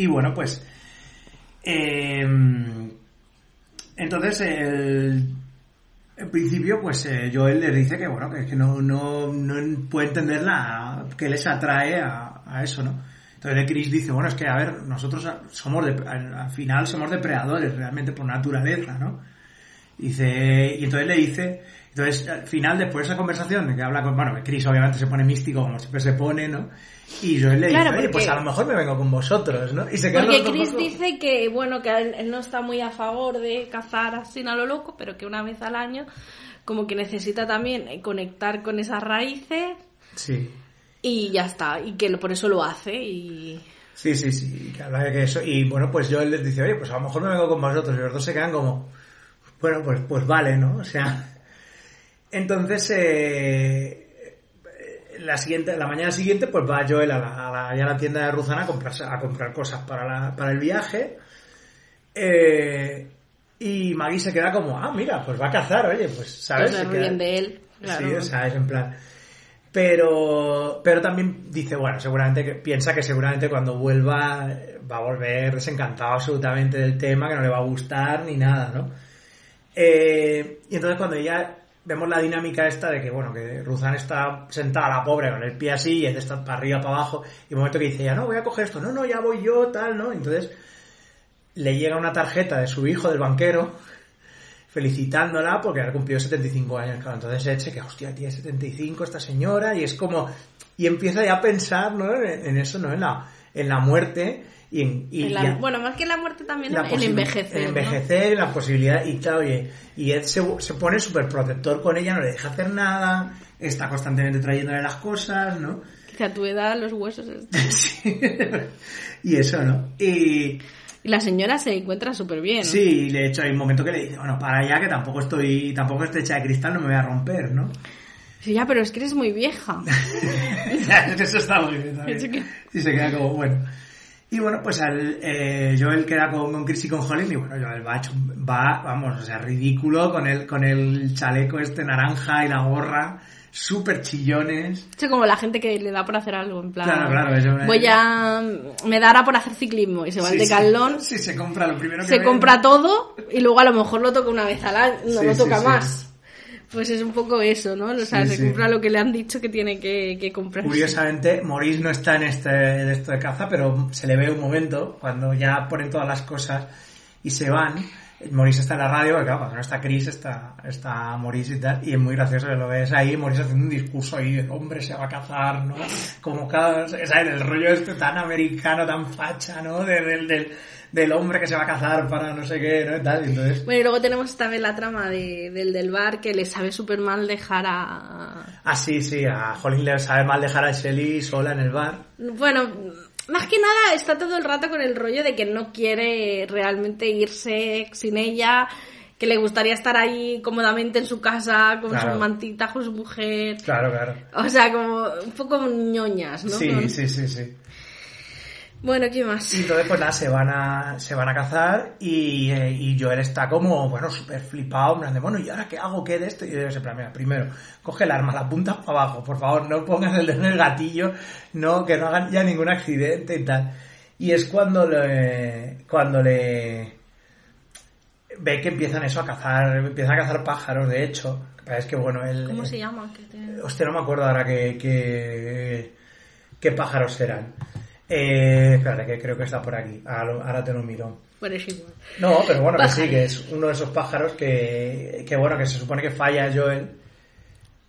Y bueno, pues... eh, entonces, el, en principio, pues eh, Joel les dice que bueno, que, que no, no, no puede entender la, que les atrae a, eso, ¿no? Entonces Chris dice, bueno, es que a ver, nosotros somos de, al, al final somos depredadores realmente por naturaleza, ¿no? Dice, y entonces le dice, entonces al final, después de esa conversación, que habla con, bueno, Chris obviamente se pone místico como siempre se pone, ¿no? Y Joel le Claro, dice, oye, pues porque- a lo mejor me vengo con vosotros, ¿no? Y se Porque Chris dice que, bueno, que él, no está muy a favor de cazar así a lo loco, pero que una vez al año como que necesita también conectar con esas raíces Sí. y ya está, y que por eso lo hace y... Sí, sí, sí, que habla de que eso. Y bueno, pues yo les dice, oye, pues a lo mejor me vengo con vosotros. Y los dos se quedan como, bueno, pues, pues vale, ¿no? O sea. Entonces, eh, la siguiente, la mañana siguiente, pues va Joel a la, a la, a la tienda de Ruzana a comprar, a comprar cosas para, la, para el viaje. Eh, y Maggie se queda como, ah, mira, pues va a cazar, oye, pues, ¿sabes? Pues Se queda- ríen de él, claro. Sí, o sea, es en plan. Pero, pero también dice, bueno, seguramente que piensa que seguramente cuando vuelva va a volver desencantado absolutamente del tema, que no le va a gustar ni nada, ¿no? Eh, y entonces cuando ya vemos la dinámica esta de que, bueno, que Ruzan está sentada, la pobre, con el pie así, y él está para arriba, para abajo, y un momento que dice, ya no, voy a coger esto, no, no, ya voy yo, tal, ¿no? Entonces le llega una tarjeta de su hijo, del banquero, felicitándola porque ha cumplido 75 años. Claro, entonces Ed que, hostia, tiene 75 esta señora y es como... Y empieza ya a pensar, ¿no? En, en eso, ¿no? En la, en la muerte y en... y en la- ya- bueno, más que la muerte también la el envejecer. el ¿no? envejecer, la posibilidad y tal, oye, y Ed se, se pone súper protector con ella, no le deja hacer nada, está constantemente trayéndole las cosas, ¿no? Que a tu edad los huesos... es- Sí. y eso, ¿no? Y, Y la señora se encuentra súper bien. ¿no? Sí, y de hecho hay un momento que le dice, bueno, para allá que tampoco estoy, tampoco estoy hecha de cristal, no me voy a romper, ¿no? Sí, ya, pero es que eres muy vieja. eso está muy bien también. Y se queda como, bueno. Y bueno, pues al, eh, Joel queda con, con Chris y con Holly y bueno, Joel va, va, vamos, o sea, ridículo con el, con el chaleco este naranja y la gorra, súper chillones. Es como la gente que le da por hacer algo, en plan... Claro, claro, eso me- Voy a... Me dará por hacer ciclismo y se va al Sí, sí. decalón, Sí, se compra lo primero que se ve. compra todo y luego a lo mejor lo toca una vez al año, no Sí, lo sí, toca sí. más. Pues es un poco eso, ¿no? O sea, Sí, se sí. compra lo que le han dicho que tiene que, que comprar. Curiosamente, Maurice no está en este de esto de caza, pero se le ve un momento cuando ya ponen todas las cosas y se van. Maurice está en la radio, porque claro, cuando no está Chris está, está Maurice y tal, y es muy gracioso que lo ves ahí, Maurice haciendo un discurso ahí, el hombre se va a cazar, ¿no? Como cada, ¿sabes? El rollo este tan americano, tan facha, ¿no? De- del, del, del hombre que se va a cazar para no sé qué, ¿no? Y tal, y entonces... Bueno, y luego tenemos también la trama de, del del bar que le sabe súper mal dejar a... Ah, sí, sí, a Holly le sabe mal dejar a Shelly sola en el bar. Bueno, más que nada está todo el rato con el rollo de que no quiere realmente irse sin ella, que le gustaría estar ahí cómodamente en su casa con Claro. su mantita, con su mujer. Claro, claro. O sea, como un poco ñoñas, ¿no? Sí, Con- sí, sí, sí. Bueno, ¿qué más? Y entonces, pues nada, se van a, se van a cazar y, eh, y Joel está como, bueno, súper flipado, en plan de, bueno, ¿y ahora qué hago? ¿Qué de esto? Y yo plan, mira, primero, coge el arma, la apuntas para abajo, por favor, no pongas el dedo en el gatillo, no, que no hagan ya ningún accidente y tal. Y es cuando le, cuando le, ve que empiezan eso a cazar, empiezan a cazar pájaros, de hecho, es que bueno, el, ¿Cómo se llama? Te- Hostia, no me acuerdo ahora qué, qué, qué pájaros serán. Eh, espérate, que creo que está por aquí. Ahora, te lo miro. Bueno, es igual. No, pero bueno, que sí, que es uno de esos pájaros que, que bueno, que se supone que falla Joel.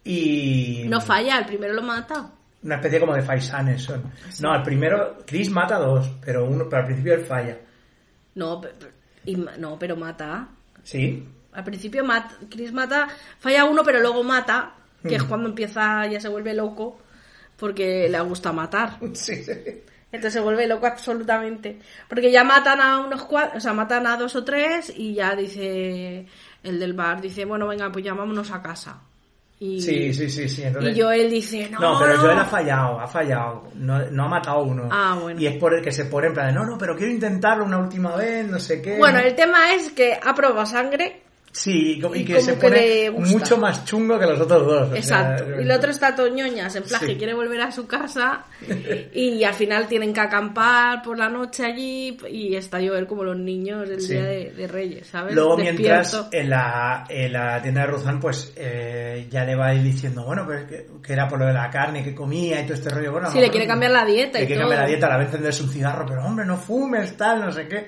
Y... No falla, el primero lo mata. Una especie como de faisanes son. No, al primero, Chris mata a dos, pero uno, pero al principio él falla. No, pe- pe- y no, pero mata. ¿Sí? Al principio mata, Chris mata, falla uno, pero luego mata, que es Mm. cuando empieza, ya se vuelve loco, porque le gusta matar. Sí, sí. Entonces se vuelve loco absolutamente. Porque ya matan a unos cuatro, o sea, matan a dos o tres y ya dice el del bar, dice, bueno, venga, pues ya vámonos a casa. Y, Sí, sí, sí, sí. Entonces... y Joel dice, no, No, pero no". Joel ha fallado, ha fallado. No, no ha matado a uno. Ah, bueno. Y es por el que se pone en plan de, no, no, pero quiero intentarlo una última vez, no sé qué. Bueno, el tema es que ha probado sangre, Sí, y, y que como se pone mucho más chungo que los otros dos. o sea, exacto. y el otro está toñoñas, en plan Sí. que quiere volver a su casa y al final tienen que acampar por la noche allí y está Joel como los niños el Sí. día de, de Reyes, ¿sabes? Luego, mientras en la, en la tienda de Ruzán, pues eh, ya le va a ir diciendo, bueno, pero es que, que era por lo de la carne que comía y todo este rollo. Bueno, a Sí, le quiere cambiar la dieta Le y quiere todo. cambiar la dieta, la vez encenderse un cigarro, pero hombre, no fumes, tal, no sé qué.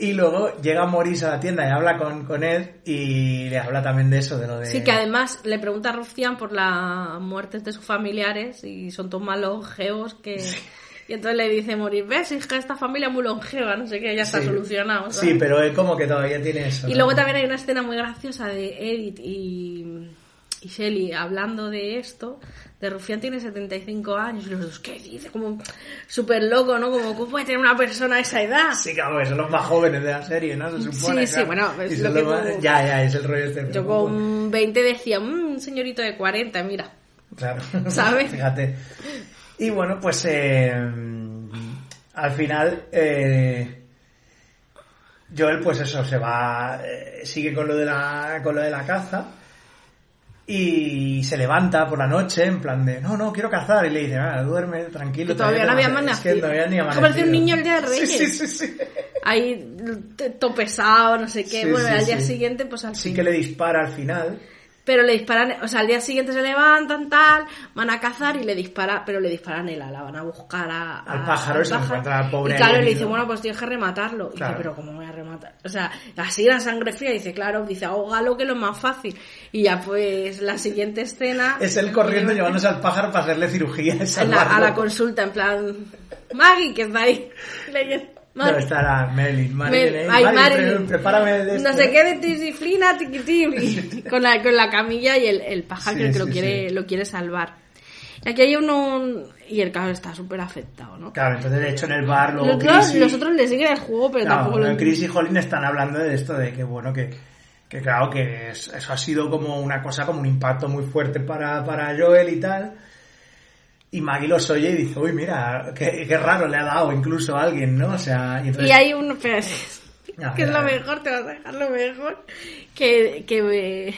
Y luego llega Maurice a la tienda y habla con, con Ed y le habla también de eso, de lo de... Sí, que además le pregunta a Rufián por las muertes de sus familiares y son todos más longevos que... Y entonces le dice Morir, ves, hija, esta familia es muy longeva, no sé qué, ya está Sí. solucionado. ¿sabes? Sí, pero es como que todavía tiene eso. Y ¿no? luego también hay una escena muy graciosa de Edith y, y Shelly hablando de esto. De Rufián tiene 75 años y los dos, ¿qué dice? Como súper loco, ¿no? Como, ¿cómo puede tener una persona a esa edad? Sí, claro, que son los más jóvenes de la serie, ¿no? Se supone. Sí, sí, bueno, es lo que los más- tú- Ya, ya, es el rollo este. Yo con 20 decía, "Mm, un señorito de 40, mira. Claro. ¿Sabes? Fíjate. Y bueno, pues eh, al final eh, Joel, pues eso, se va, eh, sigue con lo de la, con lo de la caza y se levanta por la noche en plan de, no, no, quiero cazar. Y le dice, ah, duerme, tranquilo. Que todavía no había te- es amanecido. que todavía ni que parecía un amanecido". niño el día de Sí, Reyes. Sí, sí, sí. Ahí t- topesado, no sé qué. Sí, bueno, sí, al día sí. siguiente, pues al Sí fin. que le dispara al final. Pero le disparan, o sea, al día siguiente se levantan, tal, van a cazar y le dispara, pero le disparan el ala, van a buscar a, Al a- pájaro se encuentra al pobre Y claro, le dice, bueno, pues tienes que rematarlo. Y Claro. dice, pero ¿cómo voy a rematar? O sea, así la sangre fría, dice, claro, dice, ahógalo que es lo más fácil. Y ya pues la siguiente escena... Es él corriendo llevándose al pájaro para hacerle cirugía. y en la- a la consulta, en plan, Maggie, que está ahí. leyendo. Debe Maggie. estar a Marilyn. Eh, ay, Marilyn, Marilyn. pre- prepárame de esto. No sé qué de disciplina, tiquitibli. con, la, con la camilla y el, el pájaro Sí, que sí, lo, quiere, sí. lo quiere salvar. Y aquí hay uno. Y el cabrón está súper afectado, ¿no? Claro, entonces de hecho en el bar luego los, otros, Chris y- los otros le siguen el juego, pero Claro, tampoco lo bueno, Chris y Holly están hablando de esto, de que bueno, que, que claro, que es- eso ha sido como una cosa, como un impacto muy fuerte para, para Joel y tal. Y Maggie los oye y dice, uy, mira, qué, qué raro le ha dado incluso a alguien, ¿no? O sea, y entonces... Y hay uno. espera, A que es lo mejor, te vas a dejar lo mejor. Que. que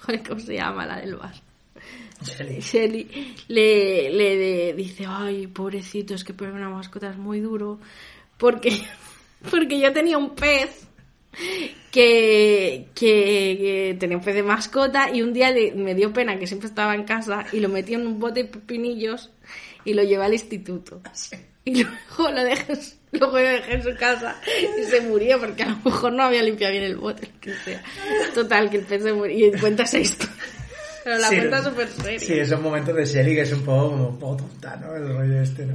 joder, ¿cómo se llama la del bar? Shelly. Shelly le, le de- dice, ay, pobrecito, es que poner una mascota es muy duro. Porque, porque yo tenía un pez que, que, que tenía un pez de mascota y un día le- me dio pena que siempre estaba en casa y lo metí en un bote de pepinillos y lo llevé al instituto. Y luego lo dejé, en su- luego lo dejé en su casa y se murió porque a lo mejor no había limpiado bien el bote, lo que sea. Total, que el pez se murió y cuenta esa historia. Pero la Sí, cuenta súper seria. Sí, esos momentos de Shelly que es un poco como un poco tonta, ¿no? El rollo este, ¿no?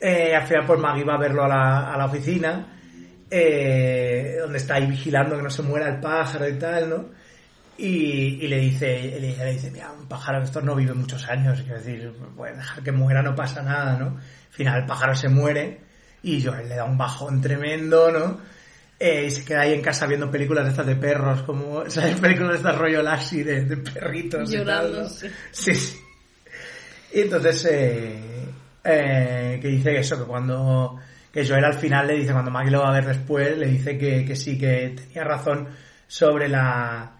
Eh, al final, pues Maggie va a verlo a la, a la oficina, eh, donde está ahí vigilando que no se muera el pájaro y tal, ¿no? Y, y le dice, le, le dice, mira, un pájaro de estos no vive muchos años, quiero decir, pues dejar que muera no pasa nada, ¿no? Al final el pájaro se muere y Joel le da un bajón tremendo, ¿no? Eh, y se queda ahí en casa viendo películas de estas de perros, como, ¿sabes? Películas de estas rollo Lassie de, de perritos y tal, Llorando, ¿no? sí. Sí, sí. Y entonces, eh, eh, que dice eso, que cuando, que Joel al final le dice, cuando Maggie lo va a ver después, le dice que, que sí, que tenía razón sobre la,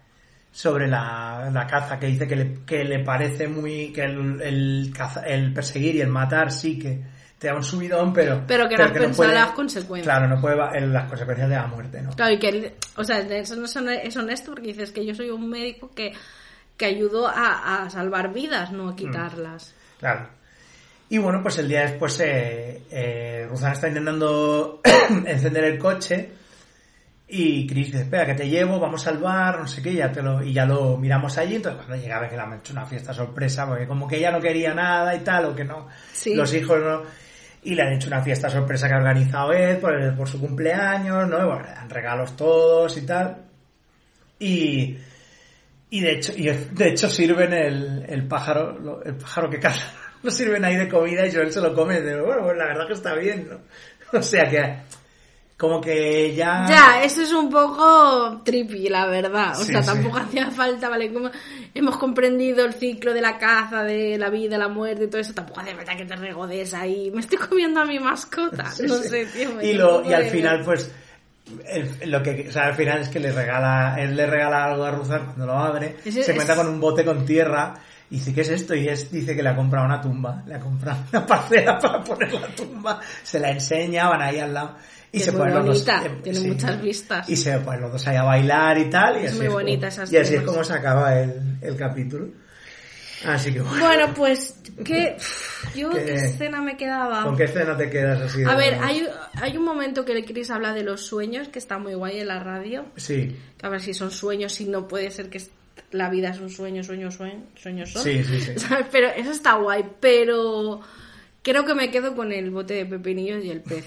sobre la, la caza, que dice que le, que le parece muy, que el, el, caza- el perseguir y el matar sí que te da un subidón, pero, Pero que no has pensado las consecuencias. Claro, no puede, las consecuencias de la muerte, ¿no? Claro, y que, él- o sea, eso no es hone- es honesto porque dices que yo soy un médico que, que ayudó a, a salvar vidas, no a quitarlas. Claro. Y bueno, pues el día después eh, eh, Ruzana está intentando encender el coche y Chris dice, espera, que te llevo, vamos al bar, no sé qué, ya te lo, y ya lo miramos allí. Entonces cuando llega ve que le han hecho una fiesta sorpresa, porque como que ella no quería nada y tal, o que no, Sí. los hijos no... Y le han hecho una fiesta sorpresa que ha organizado Ed por, el- por su cumpleaños, ¿no? Bueno, le dan regalos todos y tal. Y, y de hecho, y de hecho sirven el, el pájaro, el pájaro que caza, lo sirven ahí de comida y Joel se lo come. Dice, bueno, pues la verdad que está bien, ¿no? O sea que, como que ya... Ya, eso es un poco trippy, la verdad. O Sí, sea, sí. tampoco hacía falta, ¿vale? Como hemos comprendido el ciclo de la caza, de la vida, la muerte y todo eso, tampoco hace falta que te regodes ahí. Me estoy comiendo a mi mascota. Sí, no sé, tío. me Y, lo, y al final, pues, el- lo que, o sea, al final es que le regala, él le regala algo a Ruzar cuando lo abre, se es- encuentra con un bote con tierra y dice, ¿qué es esto? Y es, dice que le ha comprado una tumba, le ha comprado una parcela para poner la tumba, se la enseña, van ahí al lado. Y Es se ponen los dos, eh, tiene muchas vistas. Y se ponen los dos ahí a bailar y tal. Y Es así muy como- bonita esa Y así es como se acaba el, el capítulo. Así que bueno. Bueno, pues, ¿qué, yo, ¿Qué- ¿qué escena me quedaba? ¿Con qué escena te quedas así? A ver, hay, hay un momento que Chris habla de los sueños, que está muy guay en la radio. Sí, Que a ver si son sueños, si no puede ser que es- la vida es un sueño, sueño, sueño, sueños son. Sí, sí, sí. ¿Sabes? Pero eso está guay, pero creo que me quedo con el bote de pepinillos y el pez.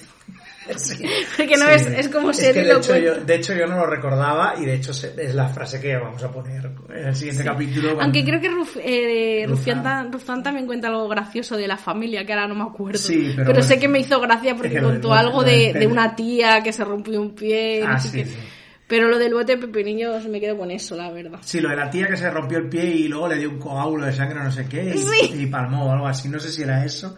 Porque no Sí. es, es como ser de hecho, yo, cuento. de hecho yo no lo recordaba y de hecho es la frase que vamos a poner en el siguiente capítulo. cuando- Aunque creo que Ruf, eh. Rufián, también cuenta algo gracioso de la familia, que ahora no me acuerdo. Sí, pero pero sé que me hizo gracia porque contó algo de, una tía que se rompió un pie. Ah. Pero lo del bote de pepinillos me quedo con eso, la verdad. Sí, lo de la tía que se rompió el pie y luego le dio un coágulo de sangre no sé qué y, Sí. y palmó o algo así, no sé si era eso.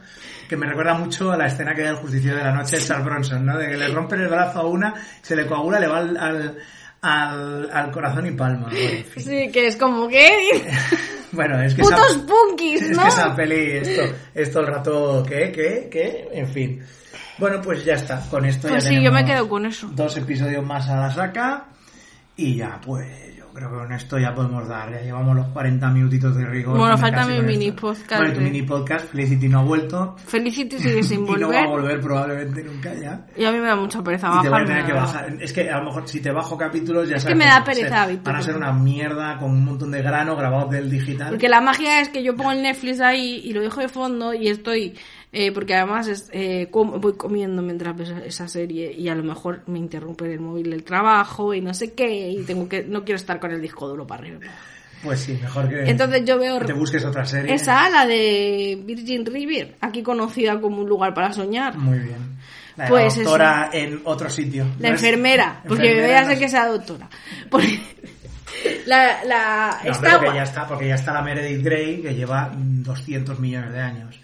Que me recuerda mucho a la escena que da el justiciero de la noche de Charles Bronson, ¿no? De que le rompen el brazo a una, se le coagula, le va al, al, al- al corazón y palma. Bueno, en fin. Sí, que es como que... Bueno, es que ¡Putos esa, punkis, es ¿no? que esa peli, esto, esto el rato, ¿qué? ¿Qué? ¿Qué? En fin. Bueno, pues ya está. Con esto Pues ya sí, yo me tenemos quedo con eso. Dos episodios más a la saca. Y ya, pues, yo creo que con esto ya podemos dar. Ya llevamos los 40 minutitos de rigor. Bueno, falta mi esto. mini podcast Bueno, tu mini podcast, Felicity no ha vuelto. Felicity sigue sin Y no va a volver. volver probablemente nunca ya. Y a mí me da mucha pereza Y te voy a tener que bajar. Es que a lo mejor si te bajo capítulos ya Es sabes que me da pereza, Víctor. Van a ser una mierda con un montón de grano grabados del digital. Porque la magia es que yo pongo el Netflix ahí y lo dejo de fondo y estoy... eh, porque además es, eh, com- voy comiendo mientras veo esa- serie y a lo mejor me interrumpe el móvil del trabajo y no sé qué y tengo que no quiero estar con el disco duro para arriba. Pues sí, mejor que, Entonces yo veo que te busques otra serie. esa, la de Virgin River, aquí conocida como un lugar para soñar. Muy bien. La Pues doctora en otro sitio. La ¿No es? enfermera, porque Enfermera, vea no sé es- que sea doctora. Porque la, la, No, está guay. ya está, porque ya está la Meredith Grey que lleva mm, 200 millones de años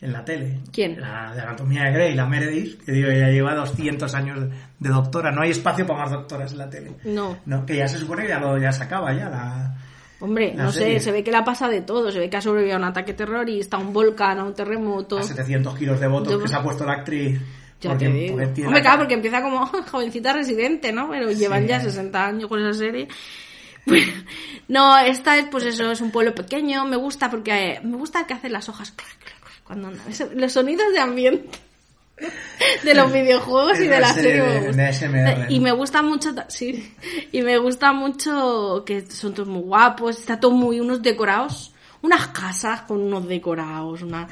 en la tele. ¿Quién? La de Anatomía de Grey, la Meredith, que digo, ya lleva 200 años de, doctora. No hay espacio para más doctoras en la tele. No. No, que ya se supone que ya, lo, ya se acaba ya la... Hombre, La no serie. sé, se ve que la pasa de todo. Se ve que ha sobrevivido a un ataque terrorista, a un volcán, a un terremoto. a 700 kilos de votos Yo- que se ha puesto la actriz. Ya porque- te digo. porque Hombre, la claro, porque empieza como jovencita residente, ¿no? Pero llevan ya 60 años con esa serie. Bueno, no, esta es, pues eso, es un pueblo pequeño. Me gusta porque eh, me gusta que hacen las hojas clac, cuando Los sonidos de ambiente de los videojuegos y de la serie me gusta. Y me gusta mucho, sí, y me gusta mucho que son todos muy guapos, está todo muy, unos decorados, unas casas con unos decorados, una,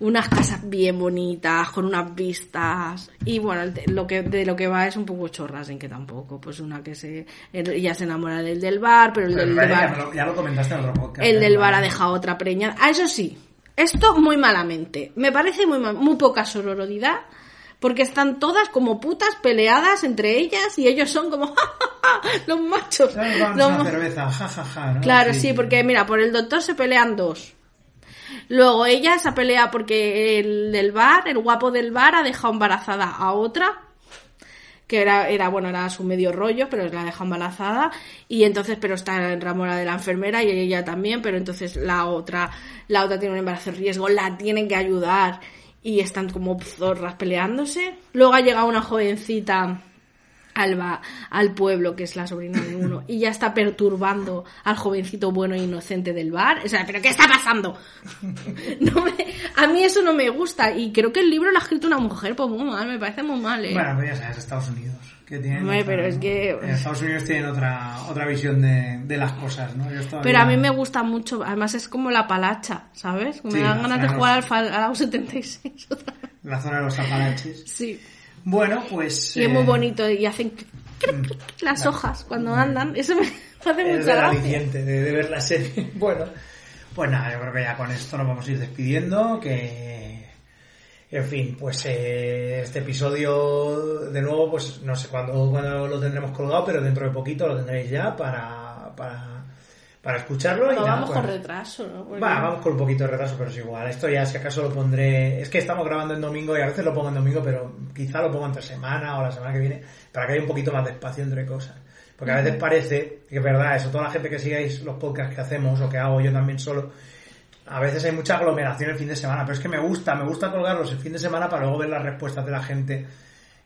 unas casas bien bonitas, con unas vistas, y bueno, lo que, de lo que va es un poco chorras, en que tampoco, pues una que se, ella se enamora del del bar, pero el Pero del bar, ya, lo, ya lo comentaste en otro podcast. el ¿eh? del bar ha dejado otra preñada. Ah, eso sí, esto muy malamente. Me parece muy, mal- muy poca sororidad. Porque están todas como putas peleadas entre ellas y ellos son como los machos. ¿Sabes? Vamos Los a una ma- cerveza, ¿no? Claro, sí, porque mira, por el doctor se pelean dos. Luego ella se pelea porque el del bar, el guapo del bar, ha dejado embarazada a otra que era, era, bueno, era su medio rollo, pero la deja embarazada, y entonces, pero está enamorada de la enfermera y ella también, pero entonces la otra, la otra tiene un embarazo de riesgo, la tienen que ayudar, y están como zorras peleándose. Luego ha llegado una jovencita al, al pueblo, que es la sobrina de uno, y ya está perturbando al jovencito bueno e inocente del bar. O sea, ¿pero qué está pasando? No me- a mí eso no me gusta, y creo que el libro lo ha escrito una mujer, pues muy mal, me parece muy mal, ¿eh? Bueno, pues ya sabes, Estados Unidos. Que tienen Hombre, otra- pero es que- en Estados Unidos tienen otra, otra visión de, de las cosas, ¿no? Pero a mí me gusta mucho, además es como la palacha, ¿sabes? Me Sí, dan ganas de jugar al, los- fa- al 76 otra vez. La zona de los Apalaches. Sí. Bueno, pues... Y es eh, muy bonito y hacen cric, las hojas cuando andan. Eso me hace Es mucha gracia. de, de ver la serie. Bueno, pues nada, yo creo que ya con esto nos vamos a ir despidiendo. Que, en fin, pues eh, este episodio, de nuevo, pues no sé cuándo, cuándo lo tendremos colgado, pero dentro de poquito lo tendréis ya para, para, para escucharlo. y nada, vamos pues- con retraso, ¿no? Porque- Va, vamos con un poquito de retraso, pero es igual. Esto ya, si acaso lo pondré. Es que estamos grabando en domingo y a veces lo pongo en domingo, pero quizá lo pongo entre semana o la semana que viene para que haya un poquito más de espacio entre cosas. Porque a veces parece, que es verdad, eso, toda la gente que sigáis los podcasts que hacemos o que hago yo también solo, a veces hay mucha aglomeración el fin de semana, pero es que me gusta, me gusta colgarlos el fin de semana para luego ver las respuestas de la gente.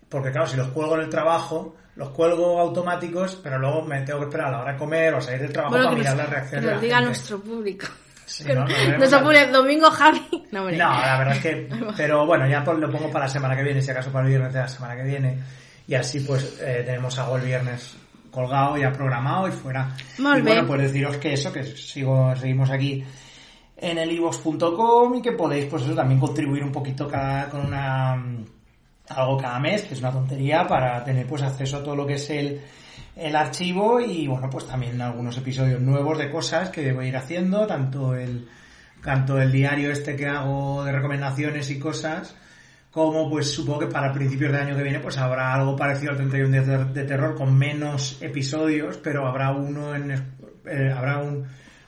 Porque claro, si los cuelgo en el trabajo, los cuelgo automáticos, pero luego me tengo que esperar a la hora de comer o salir del trabajo Bueno, para mirar las reacciones que nos diga gente. nuestro público. Sí, ¿no? Nos al- pone domingo Javi. No. No, la verdad es que. Pero bueno, ya lo pongo para la semana que viene, si acaso para el viernes de la semana que viene. Y así pues eh, tenemos algo el viernes colgado, ya programado y fuera. Molt y bueno, bé. pues deciros que eso, que sigo, seguimos aquí en el ivox.com y que podéis pues eso también contribuir un poquito cada, con una mm, algo cada mes, que es una tontería, para tener pues acceso a todo lo que es el, el archivo y bueno, pues también algunos episodios nuevos de cosas que voy a ir haciendo, tanto el tanto el diario este que hago de recomendaciones y cosas, como pues supongo que para principios de año que viene pues habrá algo parecido al 31 días de, de terror con menos episodios, pero habrá uno en eh, habrá un,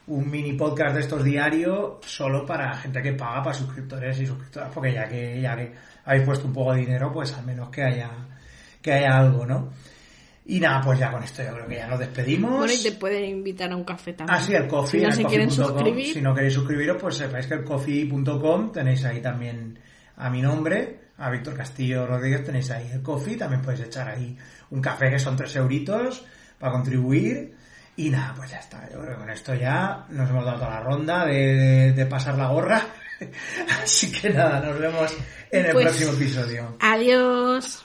un mini podcast de estos diarios solo para gente que paga para suscriptores y suscriptoras, porque ya que ya que habéis puesto un poco de dinero, pues al menos que haya que haya algo, ¿no? Y nada, pues ya con esto yo creo que ya nos despedimos. Bueno, y te pueden invitar a un café también. Ah, sí, el coffee. Si no el se quieren coffee.com. suscribir. Si no queréis suscribiros, pues sepáis que el coffee.com tenéis ahí también a mi nombre, a Víctor Castillo Rodríguez, tenéis ahí el coffee. También podéis echar ahí un café que son tres euritos para contribuir. Y nada, pues ya está. Yo creo que con esto ya nos hemos dado toda la ronda de, de- de pasar la gorra. Así que nada, nos vemos en el Pues- próximo episodio. Adiós.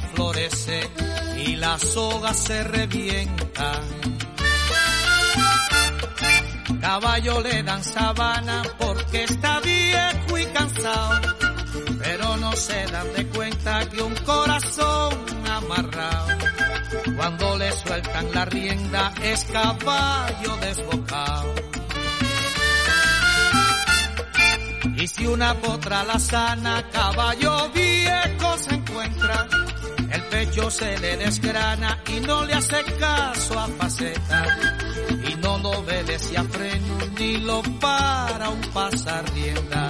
y la soga se revienta. Caballo le dan sabana porque está viejo y cansado, pero no se dan de cuenta que un corazón amarrado, cuando le sueltan la rienda es caballo desbocado. Y si una potra la sana, caballo viejo se encuentra, pecho se le desgrana y no le hace caso a faceta. Y no lo obedece a freno ni lo para un pasar rienda.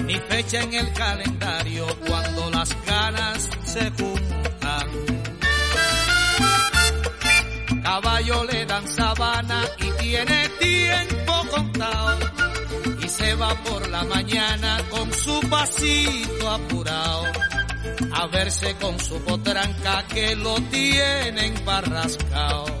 ni fecha en el calendario cuando las ganas se juntan. Caballo le dan sabana y tiene tiempo contado y se va por la mañana con su pasito apurado a verse con su potranca que lo tienen barrascao.